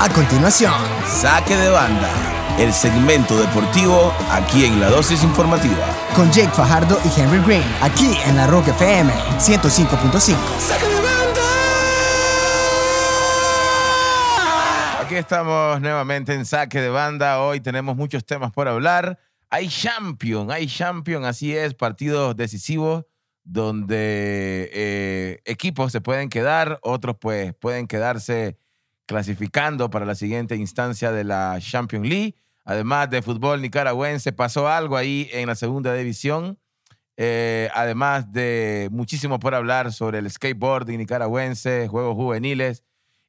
A continuación, Saque de banda, el segmento deportivo aquí en la dosis informativa. con Jake Fajardo y Henry Green, aquí en la Rock FM 105.5. Aquí estamos nuevamente en saque de banda. Hoy tenemos muchos temas por hablar. Hay champion, hay champion, así es, partidos decisivos donde eh, equipos se pueden quedar, otros pues pueden quedarse clasificando para la siguiente instancia de la Champions League. Además de fútbol nicaragüense, pasó algo ahí en la segunda división. Eh, además de muchísimo por hablar sobre el skateboarding nicaragüense, juegos juveniles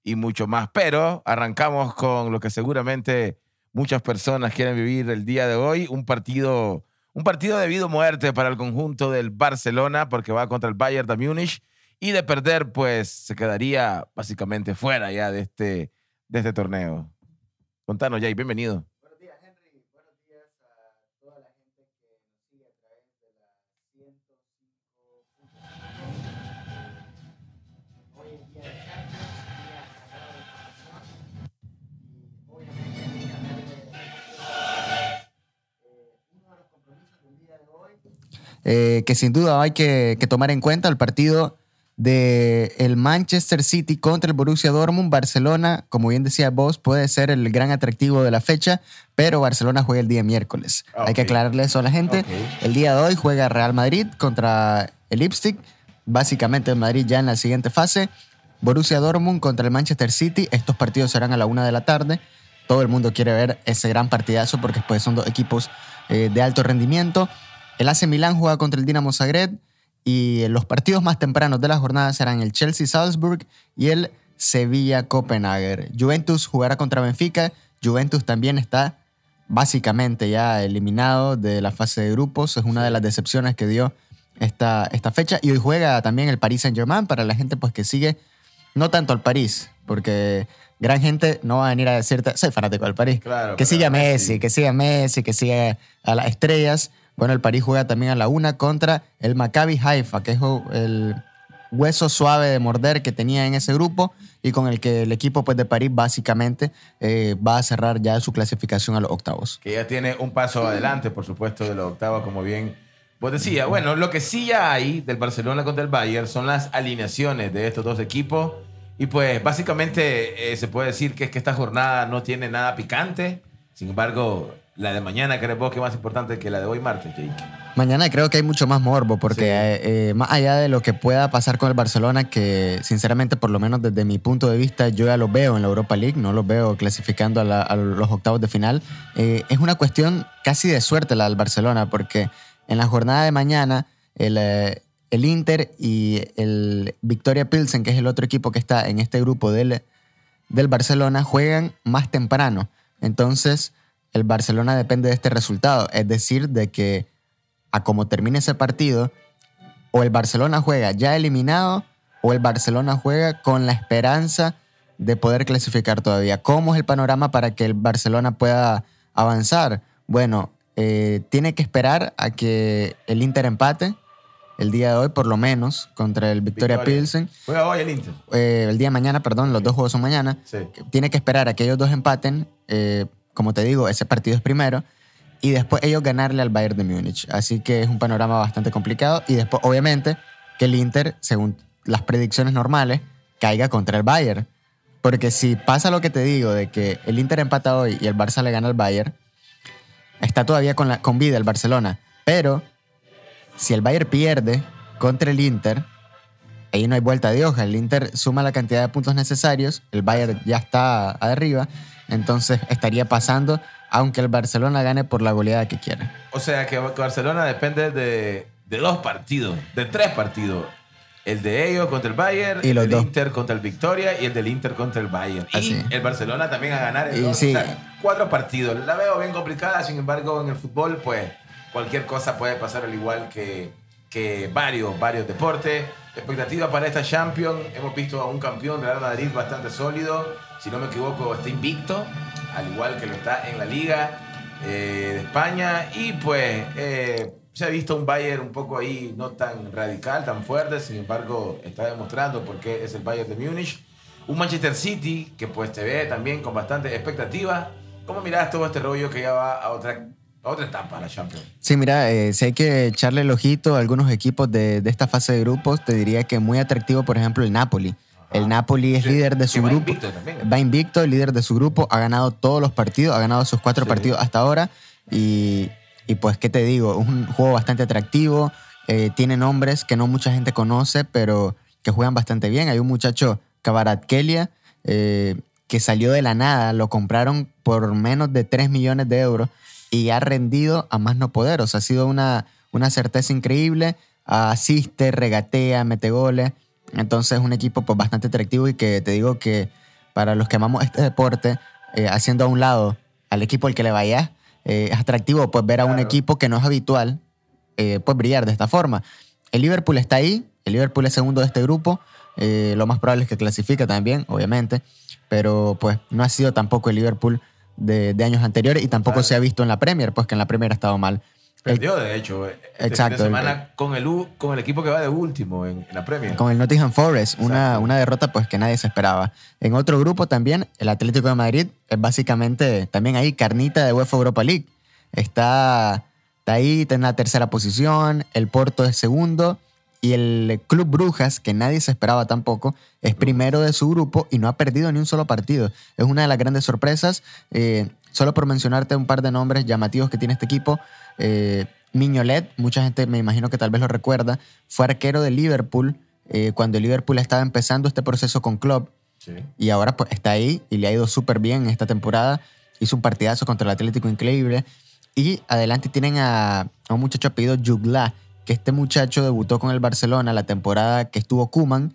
y mucho más. Pero arrancamos con lo que seguramente muchas personas quieren vivir el día de hoy, un partido, un partido de vida muerte para el conjunto del Barcelona, porque va contra el Bayern de Múnich, y de perder, pues se quedaría básicamente fuera ya de este, de este torneo. Contanos, Jay, bienvenido. Buenos días, Henry. Buenos días a toda la gente que nos sigue a través de la 105.5. Hoy es día de Champions, día cargado de información y obviamente día de eh, uno de los compromisos del día de hoy. eh, que sin duda hay que, que tomar en cuenta el partido de el Manchester City contra el Borussia Dortmund. Barcelona, como bien decía vos, puede ser el gran atractivo de la fecha, pero Barcelona juega el día miércoles. Hay que aclararle eso a la gente. El día de hoy juega Real Madrid contra el Leipzig. Básicamente el Madrid ya en la siguiente fase. Borussia Dortmund contra el Manchester City. Estos partidos serán a la una de la tarde. Todo el mundo quiere ver ese gran partidazo porque pues, son dos equipos eh, de alto rendimiento. El AC Milán juega contra el Dinamo Zagreb y los partidos más tempranos de la jornada serán el Chelsea-Salzburg y el Sevilla-Copenhagen. Juventus jugará contra Benfica. Juventus también está básicamente ya eliminado de la fase de grupos. Es una de las decepciones que dio esta, esta fecha. Y hoy juega también el Paris Saint-Germain para la gente pues, que sigue, no tanto al París, porque gran gente no va a venir a decirte, soy fanático del París. Claro, que siga Messi. Messi, que siga Messi, que siga a las estrellas. Bueno, el París juega también a la una contra el Maccabi Haifa, que es el hueso suave de morder que tenía en ese grupo y con el que el equipo pues, de París básicamente eh, va a cerrar ya su clasificación a los octavos. que ya tiene un paso adelante, por supuesto, de la octava, como bien vos decías. Bueno, lo que sí ya hay del Barcelona contra el Bayern son las alineaciones de estos dos equipos. Y pues básicamente eh, se puede decir que es que esta jornada no tiene nada picante. Sin embargo, la de mañana, ¿crees vos que es más importante que la de hoy martes, Jake? Mañana creo que hay mucho más morbo porque Sí. eh, eh, más allá de lo que pueda pasar con el Barcelona, que sinceramente por lo menos desde mi punto de vista yo ya lo veo en la Europa League, no lo veo clasificando a, la- a los octavos de final, eh, es una cuestión casi de suerte la del Barcelona porque en la jornada de mañana el, el Inter y el Victoria Pilsen, que es el otro equipo que está en este grupo del, del Barcelona, juegan más temprano. Entonces el Barcelona depende de este resultado, es decir, de que a como termine ese partido, o el Barcelona juega ya eliminado o el Barcelona juega con la esperanza de poder clasificar todavía. ¿Cómo es el panorama para que el Barcelona pueda avanzar? Bueno, eh, tiene que esperar a que el Inter empate el día de hoy, por lo menos, contra el Victoria, Victoria. Pilsen. Juega hoy el Inter. Eh, el día de mañana, perdón, los dos juegos son mañana. Sí. Tiene que esperar a que ellos dos empaten. eh, como te digo, ese partido es primero. Y después ellos ganarle al Bayern de Múnich. Así que es un panorama bastante complicado. Y después, obviamente, que el Inter, según las predicciones normales, caiga contra el Bayern. Porque si pasa lo que te digo, de que el Inter empata hoy y el Barça le gana al Bayern, está todavía con, vida el Barcelona. Pero si el Bayern pierde contra el Inter, ahí no hay vuelta de hoja. El Inter suma la cantidad de puntos necesarios, el Bayern ya está arriba, entonces estaría pasando, aunque el Barcelona gane por la goleada que quiera. O sea que Barcelona depende de, de dos partidos, de tres partidos. El de ellos contra el Bayern, Y el del. Inter contra el Victoria y el del Inter contra el Bayern. Así. Y el Barcelona también a ganar el Y sí. O sea, cuatro partidos. La veo bien complicada, sin embargo, en el fútbol, pues cualquier cosa puede pasar al igual que, que varios, varios deportes. Expectativa para esta Champions. Hemos visto a un campeón Real Madrid bastante sólido. Si no me equivoco, está invicto, al igual que lo está en la Liga eh, de España. Y pues eh, se ha visto un Bayern un poco ahí no tan radical, tan fuerte. Sin embargo, está demostrando por qué es el Bayern de Múnich. Un Manchester City que pues te ve también con bastante expectativa. ¿Cómo mirás todo este rollo que ya va a otra, otra etapa, la Champions? Sí, mira, eh, si hay que echarle el ojito a algunos equipos de, de esta fase de grupos, te diría que muy atractivo, por ejemplo, el Napoli. El Napoli es líder de su va grupo. invicto también. Va invicto, líder de su grupo, ha ganado todos los partidos, ha ganado sus cuatro partidos hasta ahora. Y, y pues, ¿qué te digo? Es un juego bastante atractivo. eh, tiene nombres que no mucha gente conoce, pero que juegan bastante bien. Hay un muchacho, Kvaratskhelia, eh, que salió de la nada, lo compraron por menos de 3 millones de euros y ha rendido a más no poder. O sea, ha sido una, una certeza increíble. Asiste, regatea, mete goles. Entonces es un equipo pues, bastante atractivo y que te digo que para los que amamos este deporte, eh, haciendo a un lado al equipo al que le vayas, eh, es atractivo pues, ver a un equipo que no es habitual eh, pues, brillar de esta forma. El Liverpool está ahí, el Liverpool es segundo de este grupo, lo más probable es que clasifique también, obviamente, pero pues no ha sido tampoco el Liverpool de, de años anteriores y tampoco Claro. se ha visto en la Premier, pues que en la Premier ha estado mal. Perdió, de hecho, este fin Exacto, de semana con, el, U- con el equipo que va de último en, en la Premier. Con el Nottingham Forest, una, una derrota pues que nadie se esperaba. En otro grupo también, el Atlético de Madrid es básicamente también ahí carnita de UEFA Europa League. Está, está ahí, está en la tercera posición, el Porto es segundo y el Club Brujas, que nadie se esperaba tampoco, es primero de su grupo y no ha perdido ni un solo partido. Es una de las grandes sorpresas. Eh, solo por mencionarte un par de nombres llamativos que tiene este equipo, eh, Miñolet, mucha gente me imagino que tal vez lo recuerda, fue arquero de Liverpool eh, cuando Liverpool estaba empezando este proceso con Klopp Sí. y ahora pues está ahí y le ha ido súper bien en esta temporada. Hizo un partidazo contra el Atlético increíble. Y adelante tienen a, a un muchacho apellido Jugla, que este muchacho debutó con el Barcelona la temporada que estuvo Kuman,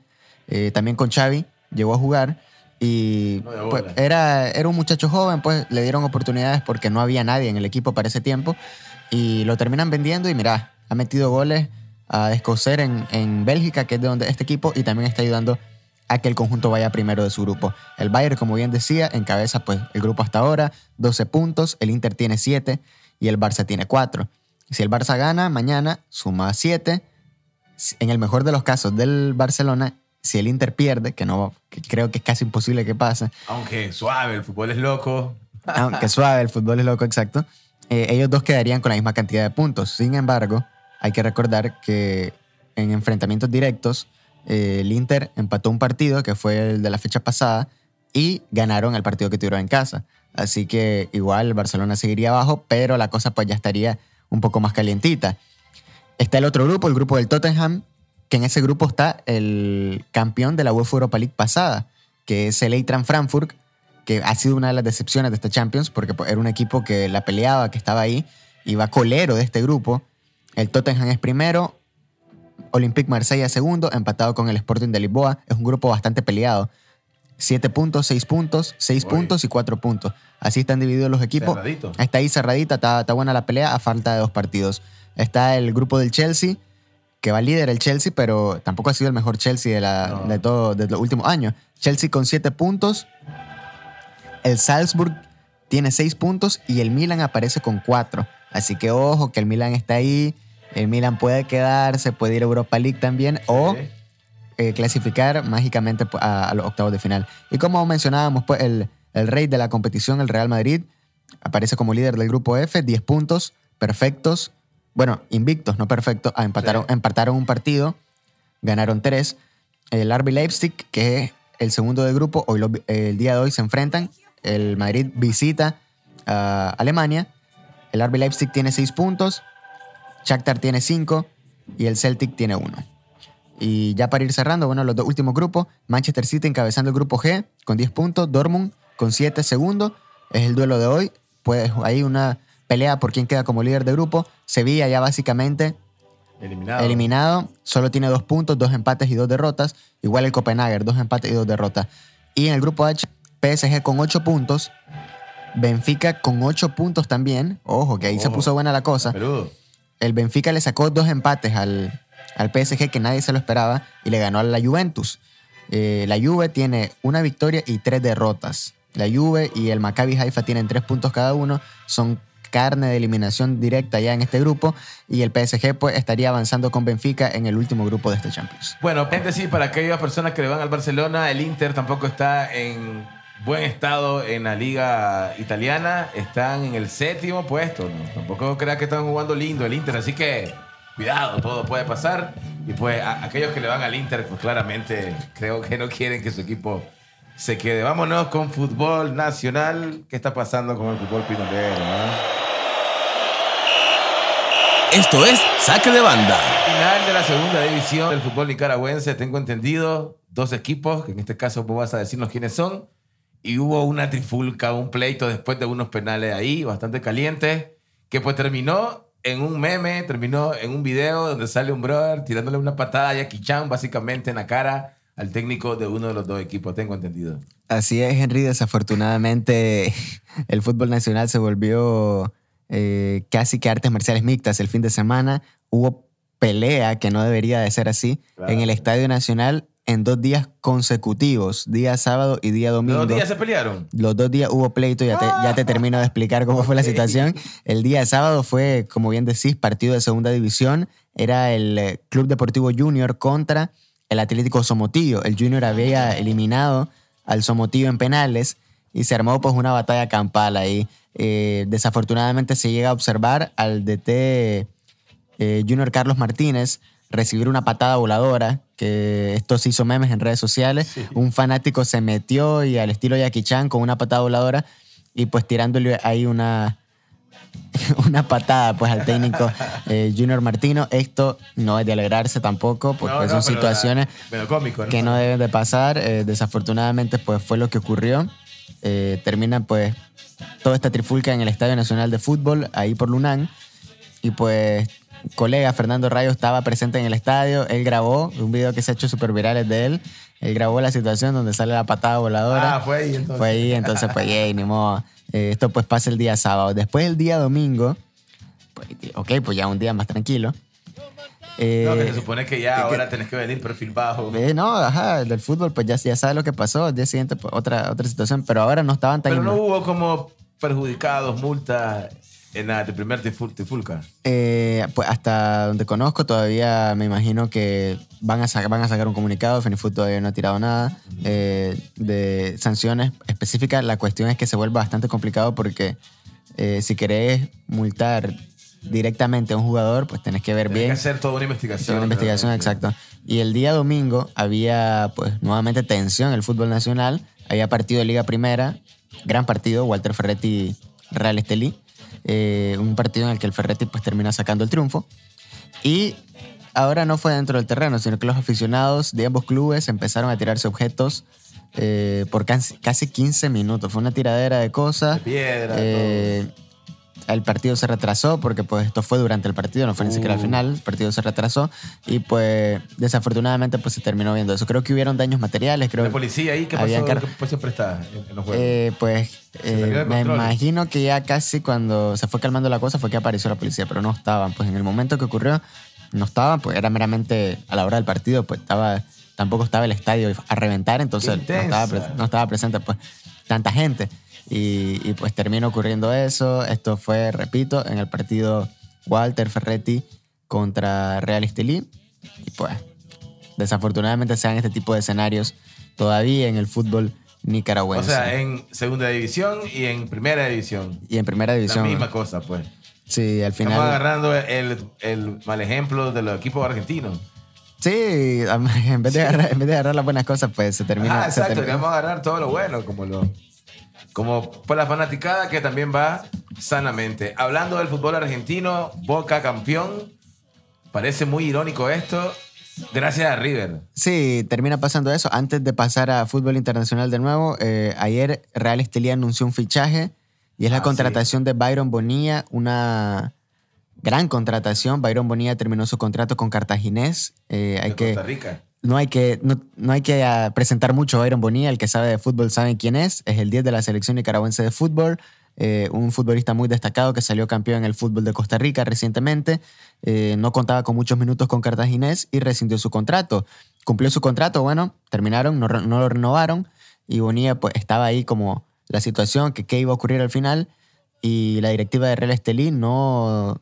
eh, también con Xavi, llegó a jugar. Y pues, era, era un muchacho joven, pues le dieron oportunidades porque no había nadie en el equipo para ese tiempo. Y lo terminan vendiendo y mira, ha metido goles a escocer en, en Bélgica, que es de donde este equipo, y también está ayudando a que el conjunto vaya primero de su grupo. El Bayern, como bien decía, encabeza pues, el grupo hasta ahora, 12 puntos, el Inter tiene 7 y el Barça tiene 4. Si el Barça gana mañana, suma 7. En el mejor de los casos del Barcelona, si el Inter pierde, que no que creo que es casi imposible que pase, Aunque suave, el fútbol es loco. aunque suave, el fútbol es loco, exacto. eh, ellos dos quedarían con la misma cantidad de puntos. Sin embargo, hay que recordar que en enfrentamientos directos, eh, el Inter empató un partido que fue el de la fecha pasada y ganaron el partido que tuvieron en casa. Así que igual el Barcelona seguiría abajo, pero la cosa pues ya estaría un poco más calientita. Está el otro grupo, el grupo del Tottenham, que en ese grupo está el campeón de la UEFA Europa League pasada, que es el Eintracht Frankfurt, que ha sido una de las decepciones de esta Champions, porque pues, era un equipo que la peleaba, que estaba ahí, iba colero de este grupo. El Tottenham es primero, Olympique Marsella segundo, empatado con el Sporting de Lisboa. Es un grupo bastante peleado. Siete puntos, seis puntos, seis Oye. puntos y cuatro puntos. Así están divididos los equipos. Cerradito. Está ahí cerradita, está, está buena la pelea a falta de dos partidos. Está el grupo del Chelsea, que va líder el Chelsea, pero tampoco ha sido el mejor Chelsea de, la, No. de, todo, de los últimos años. Chelsea con siete puntos. El Salzburg tiene seis puntos y el Milan aparece con cuatro. Así que ojo, que el Milan está ahí. El Milan puede quedarse, puede ir a Europa League también. O eh, clasificar mágicamente a, a los octavos de final. Y como mencionábamos, pues el, el rey de la competición, el Real Madrid, aparece como líder del grupo F, 10 puntos perfectos, bueno, invictos, no perfectos, ah, empataron, Sí. empataron un partido, ganaron tres. El RB Leipzig, que es el segundo del grupo, hoy lo- el día de hoy se enfrentan. El Madrid visita a Alemania. El RB Leipzig tiene 6 puntos, Shakhtar tiene 5 y el Celtic tiene 1. Y ya para ir cerrando, bueno, los dos últimos grupos, Manchester City encabezando el grupo G con 10 puntos, Dortmund con 7 segundos, es el duelo de hoy, pues hay una pelea por quién queda como líder de grupo, Sevilla ya básicamente Eliminado. eliminado, solo tiene 2 puntos, 2 empates y 2 derrotas, igual el Copenhagen, 2 empates y 2 derrotas. Y en el grupo H, PSG con 8 puntos, Benfica con 8 puntos también, ojo, que ahí se puso buena la cosa Peludo. el Benfica le sacó dos empates al, al PSG que nadie se lo esperaba y le ganó a la Juventus. Eh, la Juve tiene una victoria y tres derrotas. La Juve y el Maccabi Haifa tienen tres puntos cada uno. Son carne de eliminación directa ya en este grupo y el PSG pues estaría avanzando con Benfica en el último grupo de este Champions. Bueno, paréntesis para aquellas personas que le van al Barcelona, el Inter tampoco está en buen estado en la liga italiana, están en el séptimo puesto, ¿no? tampoco creas que están jugando lindo el Inter, así que cuidado, todo puede pasar. Y pues aquellos que le van al Inter, pues claramente creo que no quieren que su equipo se quede. Vámonos con fútbol nacional. ¿Qué está pasando con el fútbol pinolero? no? Esto es Saque de Banda. Final de la segunda división del fútbol nicaragüense, tengo entendido, dos equipos, que en este caso vos vas a decirnos quiénes son, y hubo una trifulca, un pleito después de unos penales ahí, bastante calientes, que pues terminó en un meme, terminó en un video donde sale un brother tirándole una patada a Jackie Chan básicamente en la cara al técnico de uno de los dos equipos, tengo entendido. Así es, Henry. Desafortunadamente, el fútbol nacional se volvió eh, casi que artes marciales mixtas el fin de semana. Hubo pelea, que no debería de ser así, Claro. en el Estadio Nacional en dos días consecutivos, día sábado y día domingo. ¿Los dos días se pelearon? Los dos días hubo pleito, ya te, ya te termino de explicar cómo fue la situación. El día sábado fue, como bien decís, partido de segunda división. Era el eh, Club Deportivo Junior contra el Atlético Somotillo. El Junior había eliminado al Somotillo en penales y se armó pues una batalla campal ahí. Eh, desafortunadamente se llega a observar al DT eh, Junior Carlos Martínez recibir una patada voladora, que esto se hizo memes en redes sociales. Un fanático se metió y al estilo Jackie Chan con una patada voladora y pues tirándole ahí una, una patada pues al técnico eh, Junior Martino. Esto no es de alegrarse tampoco, porque No, no, son situaciones la- pero cómico, ¿no? que no deben de pasar. Eh, desafortunadamente, pues fue lo que ocurrió. Eh, termina, pues, toda esta trifulca en el Estadio Nacional de Fútbol, ahí por Lunán. Y pues, colega Fernando Rayo estaba presente en el estadio. Él grabó un video que se ha hecho súper virales de él. Él grabó la situación donde sale la patada voladora. Ah, fue ahí entonces. Fue ahí, entonces, pues, yay, ni modo. Eh, esto pues pasa el día sábado. Después el día domingo, pues, ok, pues ya un día más tranquilo. Eh, No, que se supone que ya ahora tenés que venir perfil bajo. eh, no, ajá, del fútbol, pues ya, ya sabes lo que pasó. Al día siguiente, pues, otra, otra situación. Pero ahora no estaban tan. Pero no hubo como perjudicados, multas en la de primer tiful- tifulca. Eh, pues hasta donde conozco, todavía me imagino que van a, sa- van a sacar un comunicado. Fenifoot todavía no ha tirado nada eh, de sanciones específicas. La cuestión es que se vuelve bastante complicado porque eh, si querés multar directamente a un jugador, pues tenés que ver Tenés bien. que hacer toda una investigación. una investigación, realmente. exacto. Y el día domingo había pues nuevamente tensión en el fútbol nacional. Había partido de Liga Primera, gran partido, Walter Ferretti Real Estelí. Eh, un partido en el que el Ferretti pues termina sacando el triunfo. Y ahora no fue dentro del terreno, sino que los aficionados de ambos clubes empezaron a tirarse objetos eh, por casi, casi 15 minutos. Fue una tiradera de cosas. De piedra, Eh, el partido se retrasó porque pues esto fue durante el partido, no fue ni siquiera al Uh. final, el partido se retrasó y pues desafortunadamente pues se terminó viendo eso. Creo que hubieron daños materiales, creo La policía ahí, ¿qué pasó? ¿Qué pues siempre está en, los juegos? eh, pues eh, me imagino que ya casi cuando se fue calmando la cosa fue que apareció la policía, pero no estaban. Pues en el momento que ocurrió, no estaban, pues era meramente a la hora del partido, pues estaba, tampoco estaba el estadio a reventar, entonces no estaba, no estaba presente pues tanta gente. Y, y, pues terminó ocurriendo eso. Esto fue, repito, en el partido Walter Ferretti contra Real Estelí. Y pues desafortunadamente se dan este tipo de escenarios todavía en el fútbol o nicaragüense. sea, en segunda división y en primera división. Y en primera división. La misma cosa, pues. Sí, al Estamos final. agarrando el, el mal ejemplo de los equipos argentinos. Sí, en vez, de agarrar, en vez de agarrar las buenas cosas, pues se termina. Ah, exacto. termina- a agarrar todo lo bueno, como lo. Como por la fanaticada que también va sanamente. Hablando del fútbol argentino, Boca campeón. Parece muy irónico esto. Gracias a River. Sí, termina pasando eso. Antes de pasar a fútbol internacional de nuevo, eh, ayer Real Estelí anunció un fichaje y es la Ah, contratación de Byron Bonilla, una gran contratación. Byron Bonilla terminó su contrato con Cartaginés. Eh, hay de que, Costa Rica. No hay que, no, no hay que ah, presentar mucho a Byron Bonilla. El que sabe de fútbol sabe quién es. Es el 10 de la selección nicaragüense de fútbol. eh, un futbolista muy destacado que salió campeón en el fútbol de Costa Rica recientemente. Eh, no contaba con muchos minutos con Cartaginés y rescindió su contrato. Cumplió su contrato, bueno, terminaron, no, no lo renovaron y Bonilla pues estaba ahí como la situación, que qué iba a ocurrir al final. y la directiva de Real Estelí no,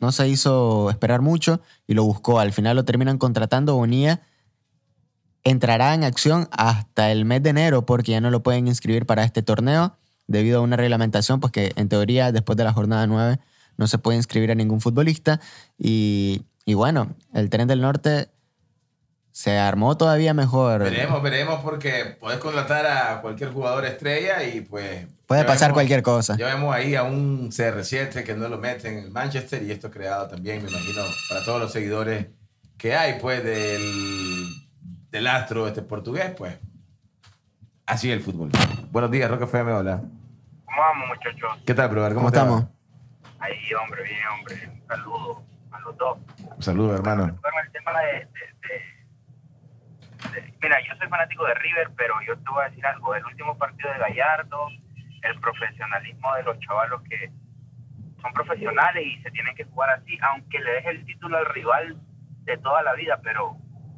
no se hizo esperar mucho y lo buscó. Al final lo terminan contratando. Bonilla entrará en acción hasta el mes de enero porque ya no lo pueden inscribir para este torneo debido a una reglamentación, pues que en teoría después de la jornada 9 no se puede inscribir a ningún futbolista. Y, y bueno, el tren del norte se armó todavía mejor. Veremos, veremos, porque puedes contratar a cualquier jugador estrella y pues. Puede pasar vemos- cualquier cosa. Ya vemos ahí a un CR7 que no lo meten en el Manchester y esto creado también, me imagino, para todos los seguidores que hay, pues, del, del astro este portugués, pues. Así es el fútbol. Buenos días, Roque FM, hola. ¿Cómo vamos, muchachos? ¿Qué tal, brother? ¿Cómo te va? estamos? Ahí, hombre, bien, hombre. Un saludo a los dos. Un saludo, hermano. Bueno, el tema de, de- de- de- Mira, yo soy fanático de River, pero yo te voy a decir algo. El último partido de Gallardo, el profesionalismo de los chavalos que son profesionales y se tienen que jugar así, aunque le deje el título al rival de toda la vida, pero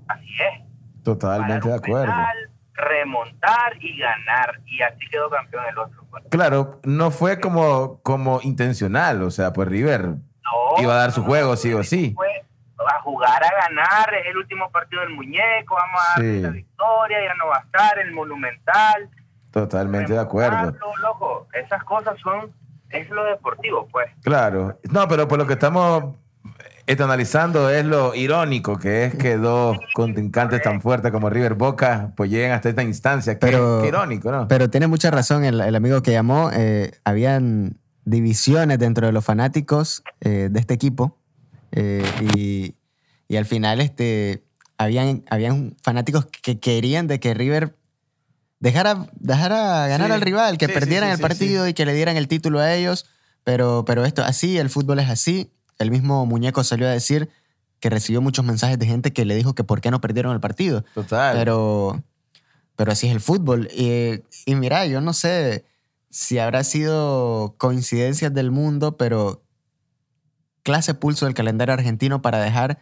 así es. Totalmente de acuerdo. penal, remontar y ganar. Y así quedó campeón el otro. pues. Claro, no fue como, como intencional, o sea, pues River No, iba a dar su juego sí o sí. fue a jugar a ganar, es el último partido del muñeco, vamos a Sí. la victoria, ya no va a estar, el monumental. Totalmente de acuerdo. loco, esas cosas son, es lo deportivo, pues. Claro. No, pero por lo que estamos analizando es lo irónico que es que dos contrincantes tan fuertes como River Boca pues lleguen hasta esta instancia. Qué, Pero- qué irónico, ¿no? Pero tiene mucha razón el, el amigo que llamó. eh, habían divisiones dentro de los fanáticos eh, de este equipo. eh, y, y al final este, habían, habían fanáticos que querían de que River dejara, dejara ganar Sí, al rival, que sí, perdieran sí, el partido y que le dieran el título a ellos. Pero, pero esto así, el fútbol es así. El mismo muñeco salió a decir que recibió muchos mensajes de gente que le dijo que por qué no perdieron el partido. Total. Pero, pero así es el fútbol. Y, y mira, yo no sé si habrá sido coincidencias del mundo, pero clase pulso del calendario argentino para dejar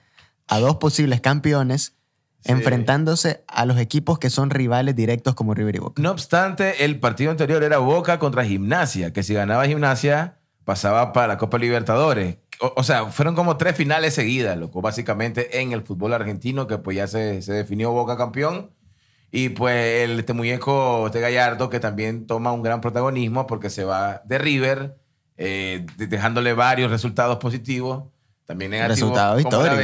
a dos posibles campeones Sí. enfrentándose a los equipos que son rivales directos como River y Boca. No obstante, el partido anterior era Boca contra Gimnasia, que si ganaba Gimnasia pasaba para la Copa Libertadores. O, o sea, fueron como tres finales seguidas, loco, básicamente en el fútbol argentino, que pues ya se, se definió Boca campeón. Y pues el, este muñeco, este Gallardo, que también toma un gran protagonismo porque se va de River, eh, de- dejándole varios resultados positivos, también negativos. Resultados históricos.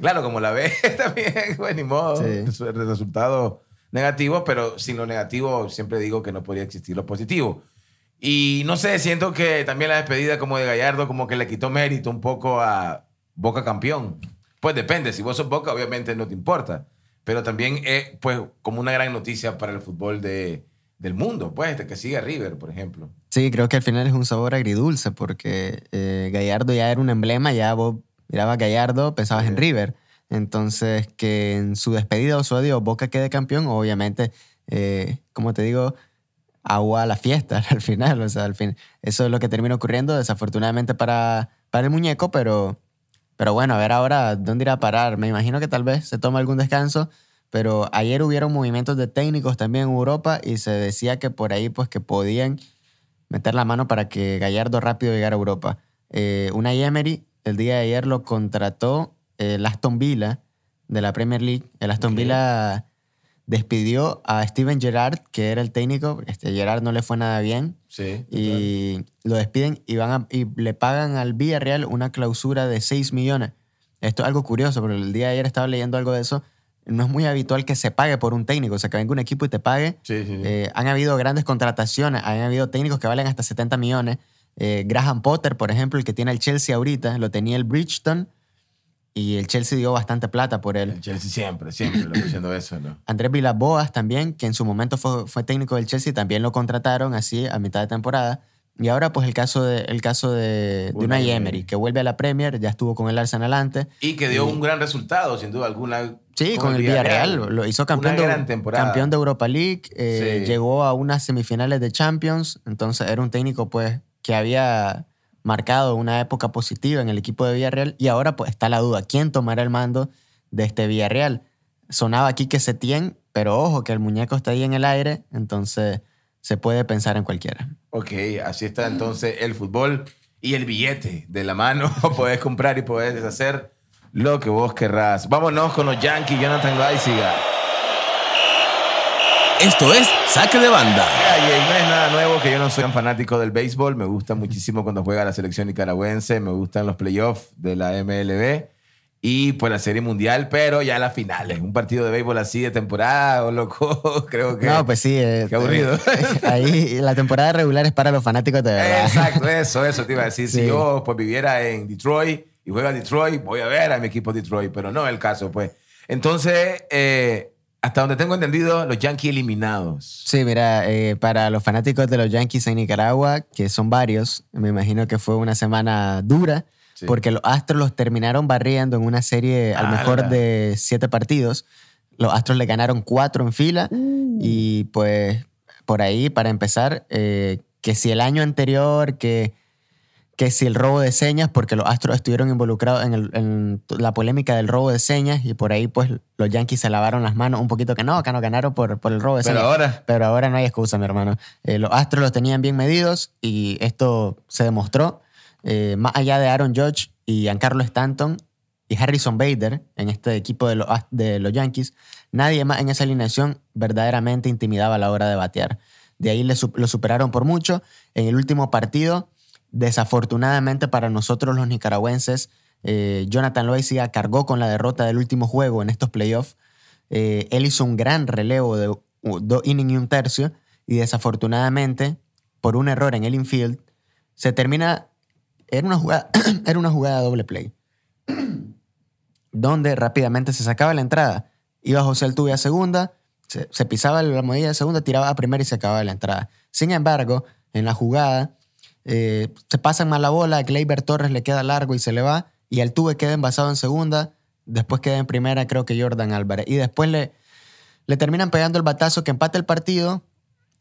Claro, como la ve también, pues ni modo. Sí. Resu- Resultados negativos, pero sin lo negativo siempre digo que no podría existir lo positivo. Y no sé, siento que también la despedida como de Gallardo como que le quitó mérito un poco a Boca campeón. Pues depende, si vos sos Boca obviamente no te importa, pero también es pues como una gran noticia para el fútbol de, del mundo, pues de que sigue River, por ejemplo. Sí, creo que al final es un sabor agridulce porque eh, Gallardo ya era un emblema, ya vos mirabas Gallardo, pensabas en River. Entonces, que en su despedida o su adiós Boca quede campeón, obviamente, eh, como te digo, agua a la fiesta al final. O sea, al fin, eso es lo que termina ocurriendo, desafortunadamente para, para el muñeco, pero, pero bueno, a ver ahora dónde irá a parar. Me imagino que tal vez se toma algún descanso, pero ayer hubieron movimientos de técnicos también en Europa y se decía que por ahí pues que podían meter la mano para que Gallardo rápido llegara a Europa. Eh, Unai Emery el día de ayer lo contrató el Aston Villa de la Premier League. El Aston. Villa despidió a Steven Gerrard, que era el técnico. Este Gerrard no le fue nada bien Sí. y lo despiden y, van a- y le pagan al Villarreal una clausura de 6 millones. Esto es algo curioso, pero el día de ayer estaba leyendo algo de eso. No es muy habitual que se pague por un técnico, o sea, que venga un equipo y te pague. Sí. Eh, han habido grandes contrataciones, han habido técnicos que valen hasta 70 millones. Eh, Graham Potter, por ejemplo, el que tiene el Chelsea ahorita, lo tenía el Bridgeton y el Chelsea dio bastante plata por él. El Chelsea siempre, siempre lo diciendo eso, ¿no? Andrés Vilaboas también, que en su momento fue, fue técnico del Chelsea, también lo contrataron así a mitad de temporada. Y ahora pues el caso de, el caso de, de Unai Emery. Que vuelve a la Premier, ya estuvo con el Arsenal antes. Y que dio un gran resultado, sin duda alguna. Sí, con, el Villarreal. Lo hizo campeón, Una de, gran temporada. campeón de Europa League. eh, Sí. Llegó a unas semifinales de Champions. Entonces era un técnico pues que había marcado una época positiva en el equipo de Villarreal. Y ahora pues está la duda. ¿Quién tomará el mando de este Villarreal? Sonaba aquí que Setién, pero ojo que el muñeco está ahí en el aire. Entonces se puede pensar en cualquiera. Ok, así está entonces el fútbol y el billete de la mano. podés comprar y podés hacer lo que vos querrás. Vámonos con los Yankees, Jonathan Loaiziga. Esto es Saque de Banda. Nuevo que yo no soy un fanático del béisbol. Me gusta muchísimo cuando juega la selección nicaragüense. Me gustan los playoffs de la MLB. Y pues la Serie Mundial, pero ya las finales. Un partido de béisbol así de temporada, o loco, creo que... No, pues sí. eh, Qué aburrido. eh, ahí la temporada regular es para los fanáticos de verdad. Exacto, eso, eso te iba a decir. Si Sí. yo pues viviera en Detroit y juega Detroit, voy a ver a mi equipo Detroit, pero no es el caso, pues. Entonces, eh, hasta donde tengo entendido, los Yankees eliminados. Sí, mira, eh, para los fanáticos de los Yankees en Nicaragua, que son varios, me imagino que fue una semana dura, Sí. porque los Astros los terminaron barriendo en una serie al mejor ¡Hala! de siete partidos. Los Astros le ganaron cuatro en fila y pues por ahí, para empezar, eh, que si el año anterior, que, que si el robo de señas, porque los Astros estuvieron involucrados en, el- en la polémica del robo de señas y por ahí pues los Yankees se lavaron las manos un poquito que no, que no ganaron por, por el robo de Pero señas. ahora, Pero ahora no hay excusa, mi hermano. Eh, los Astros los tenían bien medidos y esto se demostró. Eh, más allá de Aaron Judge y Giancarlo Stanton y Harrison Bader en este equipo de los, Ast- de los Yankees, nadie más en esa alineación verdaderamente intimidaba a la hora de batear. De ahí le lo superaron por mucho. En el último partido, desafortunadamente para nosotros los nicaragüenses, eh, Jonathan Loaiziga cargó con la derrota del último juego en estos playoffs. Eh, él hizo un gran relevo de dos innings y un tercio y desafortunadamente, por un error en el infield, se termina... Era una jugada, era una jugada doble play, donde rápidamente se sacaba la entrada. Iba José Altuve a segunda, se, se pisaba la modilla de segunda, tiraba a primera y se acababa la entrada. Sin embargo, en la jugada eh, se pasan mal la bola, a Gleyber Torres le queda largo y se le va, y Altuve queda envasado en segunda, después queda en primera creo que Jordan Álvarez, y después le, le terminan pegando el batazo que empata el partido,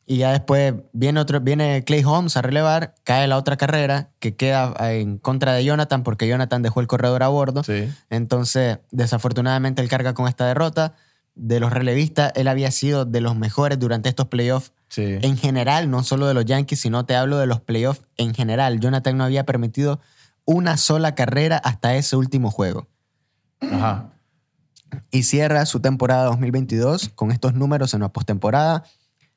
y ya después viene, otro, viene Clay Holmes a relevar, cae la otra carrera que queda en contra de Jonathan porque Jonathan dejó el corredor a bordo. sí. Entonces, desafortunadamente, él carga con esta derrota. De los relevistas, él había sido de los mejores durante estos playoffs Sí. en general, no solo de los Yankees, sino te hablo de los playoffs en general. Jonathan no había permitido una sola carrera hasta ese último juego. Ajá. Y cierra su temporada 2022 con estos números en la postemporada.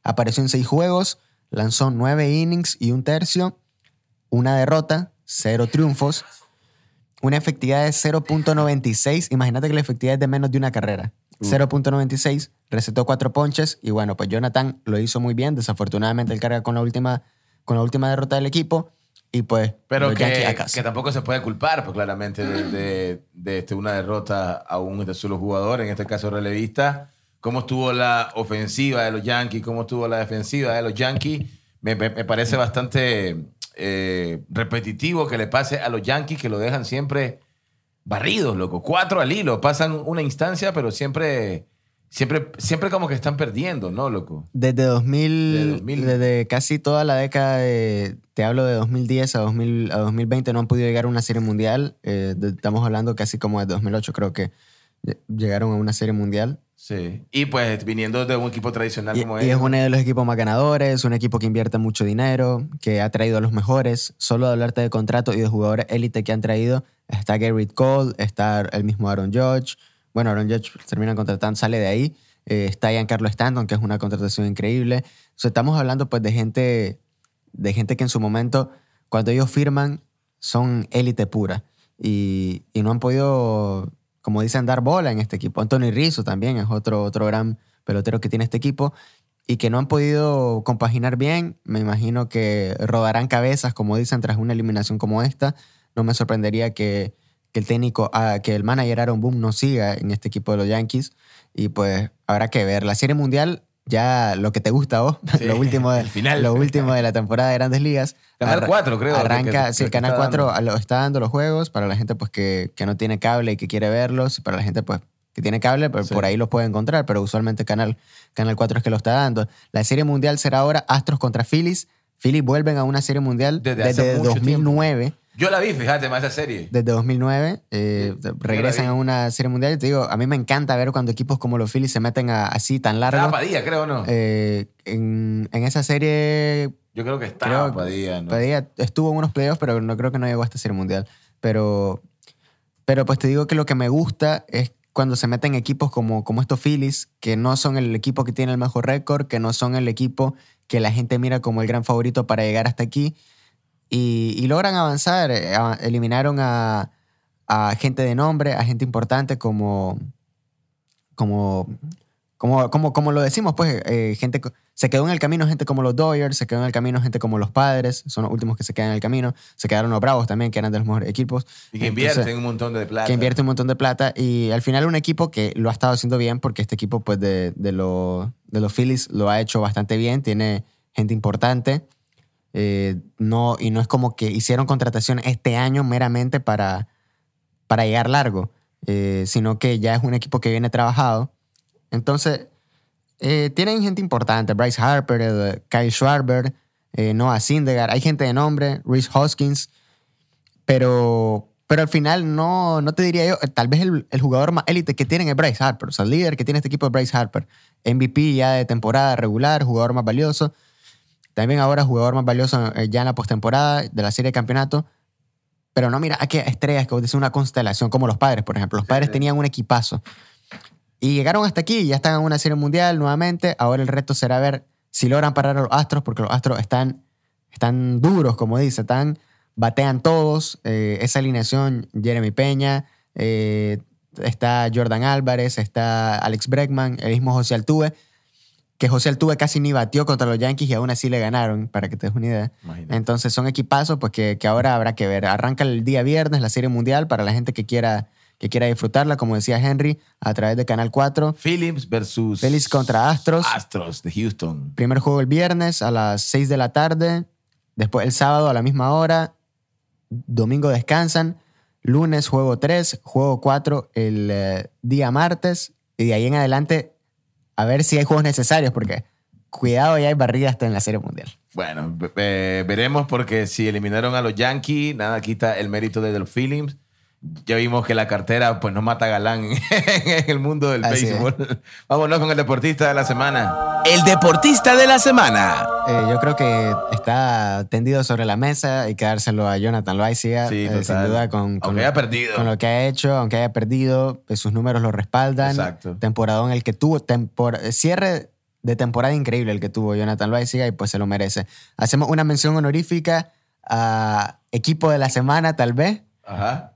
Apareció en seis juegos, lanzó nueve innings y un tercio, una derrota, cero triunfos, una efectividad de 0.96. Imagínate que la efectividad es de menos de una carrera. 0.96, recetó cuatro ponches y bueno, pues Jonathan lo hizo muy bien. Desafortunadamente él carga con la última, con la última derrota del equipo y pues Pero los Yankees a que, casa. que tampoco se puede culpar, pues claramente, de, de- de, este, una derrota a un de solo jugador, en este caso relevista. ¿Cómo estuvo la ofensiva de los Yankees? ¿Cómo estuvo la defensiva de los Yankees? Me, me- me parece bastante eh, repetitivo que le pase a los Yankees, que lo dejan siempre barridos, loco. Cuatro al hilo. Pasan una instancia, pero siempre, siempre, siempre como que están perdiendo, ¿no, loco? Desde 2000, De 2000. desde casi toda la década, de- te hablo de 2010 a, 2000, a 2020, no han podido llegar a una serie mundial. Eh, de- estamos hablando casi como de 2008, creo que ll- llegaron a una serie mundial. Sí. Y pues viniendo de un equipo tradicional Y, como y es uno de los equipos más ganadores, un equipo que invierte mucho dinero, que ha traído a los mejores. Solo de hablarte de contratos y de jugadores élite que han traído, está Garrett Cole, está el mismo Aaron Judge. Bueno, Aaron Judge termina contratando, sale de ahí. Eh, está Giancarlo Stanton, que es una contratación increíble. Estamos hablando pues de gente, de gente que en su momento, cuando ellos firman, son élite pura. Y, y no han podido, como dicen, dar bola en este equipo. Anthony Rizzo también es otro, otro gran pelotero que tiene este equipo y que no han podido compaginar bien. Me imagino que rodarán cabezas, como dicen, tras una eliminación como esta. No me sorprendería que, que el técnico, ah, que el manager Aaron Boone no siga en este equipo de los Yankees. Y pues habrá que ver. La Serie Mundial, ya lo que te gusta vos, Sí, lo, último de, final. lo último de la temporada de Grandes Ligas. Canal Arra- 4, creo, Arranca, que- sí, el que Canal está 4 dando. lo está dando los juegos para la gente pues que, que no tiene cable y que quiere verlos. Y para la gente pues que tiene cable, pues, Sí. por ahí los puede encontrar, pero usualmente Canal, Canal 4 es que lo está dando. La Serie Mundial será ahora Astros contra Phillies. Phillies vuelven a una Serie Mundial Desde desde, mucho 2009. Yo la vi, fíjate, más esa serie. Desde 2009 eh, regresan a una Serie Mundial. Y te digo, a mí me encanta ver cuando equipos como los Phillies se meten a- así tan Estaba largo. Padilla, creo, ¿no? Eh, en, en esa serie Yo creo que está Creo- Padilla, ¿no? Padilla estuvo en unos playoffs, pero no creo que no llegó hasta Serie Mundial. Pero, pero pues te digo que lo que me gusta es cuando se meten equipos como, como estos Phillies, que no son el equipo que tiene el mejor récord, que no son el equipo que la gente mira como el gran favorito para llegar hasta aquí, y, y logran avanzar. Eh, Eliminaron a, a gente de nombre, a gente importante como, como, como, como, como lo decimos, pues, eh, gente, se quedó en el camino gente como los Dodgers, se quedó en el camino gente como los Padres, son los últimos que se quedan en el camino, se quedaron los Bravos también, que eran de los mejores equipos. Y que Entonces, invierten un montón de plata. que invierte un montón de plata y al final un equipo que lo ha estado haciendo bien porque este equipo pues de, de, lo- de los Phillies lo ha hecho bastante bien, tiene gente importante eh, no, y no es como que hicieron contratación este año meramente para, para llegar largo, eh, sino que ya es un equipo que viene trabajado. Entonces, eh, tienen gente importante, Bryce Harper, Kyle Schwarber, Noah Syndergaard, hay gente de nombre, Reese Hoskins, pero, pero al final no, no te diría yo, tal vez el, el jugador más élite que tienen es Bryce Harper, o sea, el líder que tiene este equipo es Bryce Harper, MVP ya de temporada regular, jugador más valioso, también ahora jugador más valioso eh, ya en la postemporada de la serie de campeonato, pero no mira aquí estrellas que decís una constelación, como los padres, por ejemplo, los padres tenían un equipazo. Y llegaron hasta aquí, ya están en una serie mundial nuevamente. Ahora el reto será ver si logran parar a los Astros, porque los Astros están, están duros, como dice, están, batean todos. Eh, esa alineación, Jeremy Peña, eh, está Jordan Álvarez, está Alex Bregman, el mismo José Altuve, que José Altuve casi ni batió contra los Yankees y aún así le ganaron, para que te des una idea. Imagínate. Entonces son equipazos pues, que, que ahora habrá que ver. Arranca el día viernes la serie mundial para la gente que quiera, que quiera disfrutarla, como decía Henry, a través de Canal 4. Phillips versus Phillies contra Astros. Astros de Houston. Primer juego el viernes a las 6 de la tarde. Después el sábado a la misma hora. Domingo descansan. Lunes juego 3, juego 4 el eh, día martes. Y de ahí en adelante a ver si hay juegos necesarios porque cuidado ya hay barrida hasta en la Serie Mundial. Bueno, ve- ve- veremos porque si eliminaron a los Yankees, nada quita el mérito de los Phillips. Ya vimos que la cartera pues no mata galán en el mundo del Así es. béisbol. Vámonos con el deportista de la semana. El deportista de la semana. Eh, yo creo que está tendido sobre la mesa y quedárselo a Jonathan Loaiziga, Sí, eh, total. sin duda con, con Aunque lo- haya perdido. con lo que ha hecho, aunque haya perdido, pues sus números lo respaldan. Exacto. Temporada en el que tuvo, tempor- cierre de temporada increíble el que tuvo Jonathan Loaiziga y pues se lo merece. Hacemos una mención honorífica a equipo de la semana tal vez Ajá.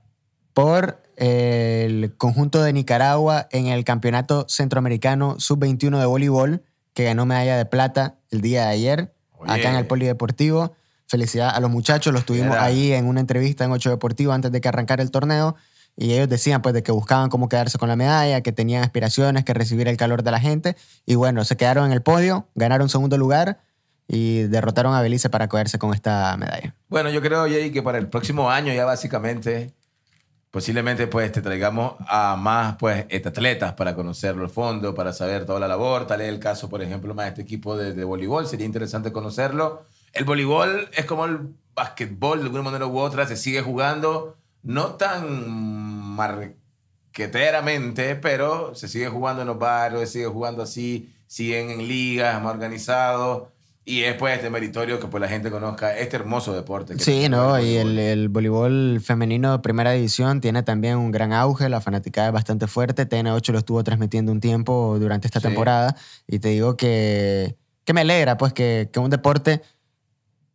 Por el conjunto de Nicaragua en el Campeonato Centroamericano Sub-21 de voleibol, que ganó medalla de plata el día de ayer, Oye. acá en el Polideportivo. Felicidad a los muchachos, los tuvimos Era. ahí en una entrevista en Ocho Deportivo antes de que arrancara el torneo. Y ellos decían pues de que buscaban cómo quedarse con la medalla, que tenían aspiraciones, que recibir el calor de la gente. Y bueno, se quedaron en el podio, ganaron segundo lugar y derrotaron a Belice para cogerse con esta medalla. Bueno, yo creo, Jay, que para el próximo año ya básicamente, posiblemente pues te traigamos a más pues atletas para conocerlo al fondo, para saber toda la labor. Tal es el caso, por ejemplo, más de este equipo de, de voleibol. Sería interesante conocerlo. El voleibol es como el básquetbol, de alguna manera u otra, se sigue jugando, no tan marqueteramente, pero se sigue jugando en los barrios, se sigue jugando así, siguen en ligas, más organizados. Y es pues este meritorio que pues la gente conozca este hermoso deporte. que Sí, no, el y el, voleibol. el voleibol femenino de primera división tiene también un gran auge, la fanaticada es bastante fuerte, TN8 lo estuvo transmitiendo un tiempo durante esta Sí. temporada y te digo que, que me alegra pues que, que un deporte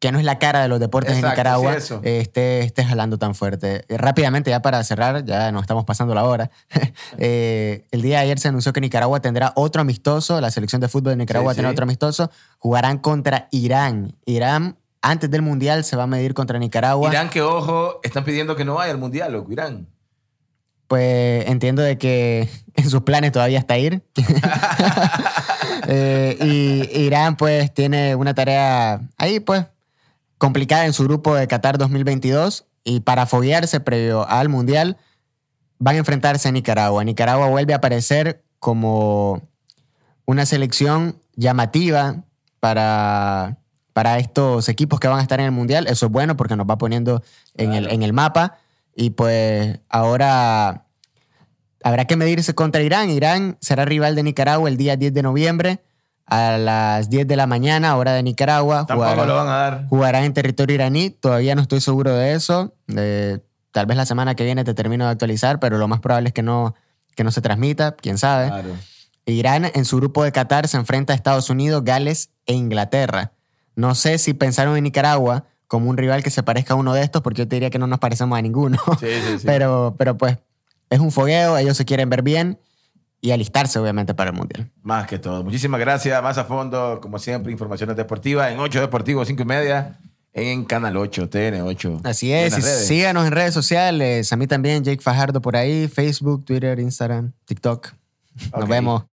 que no es la cara de los deportes Exacto, en Nicaragua sí, eh, esté, esté jalando tan fuerte. Eh, rápidamente, ya para cerrar, ya nos estamos pasando la hora, eh, el día de ayer se anunció que Nicaragua tendrá otro amistoso, la selección de fútbol de Nicaragua Sí, tendrá sí. otro amistoso, jugarán contra Irán. Irán antes del Mundial se va a medir contra Nicaragua. Irán, que ojo, están pidiendo que no vaya al mundial, loco, Irán. Pues entiendo de que en sus planes todavía está ir. Eh, y Irán pues tiene una tarea ahí pues complicada en su grupo de Qatar 2022 y para foguearse previo al Mundial van a enfrentarse a Nicaragua. Nicaragua vuelve a aparecer como una selección llamativa para, para estos equipos que van a estar en el Mundial. Eso es bueno porque nos va poniendo en, el, en el mapa. Y pues ahora habrá que medirse contra Irán. Irán será rival de Nicaragua el día 10 de noviembre a las 10 de la mañana, hora de Nicaragua. Tampoco Jugarán- lo van a dar. Jugarán en territorio iraní. Todavía no estoy seguro de eso. Eh, tal vez la semana que viene te termino de actualizar, pero lo más probable es que no, que no se transmita, quién sabe. Claro. Irán en su grupo de Qatar se enfrenta a Estados Unidos, Gales e Inglaterra. No sé si pensaron en Nicaragua como un rival que se parezca a uno de estos, porque yo te diría que no nos parecemos a ninguno. Sí, sí, sí. Pero, pero pues es un fogueo, ellos se quieren ver bien y alistarse obviamente para el Mundial. Más que todo. Muchísimas gracias. Más a fondo, como siempre, informaciones deportivas en 8 Deportivo, 5 y media, en Canal 8, TN8. Así es, síganos en redes sociales, a mí también, Jake Fajardo por ahí, Facebook, Twitter, Instagram, TikTok. Nos vemos.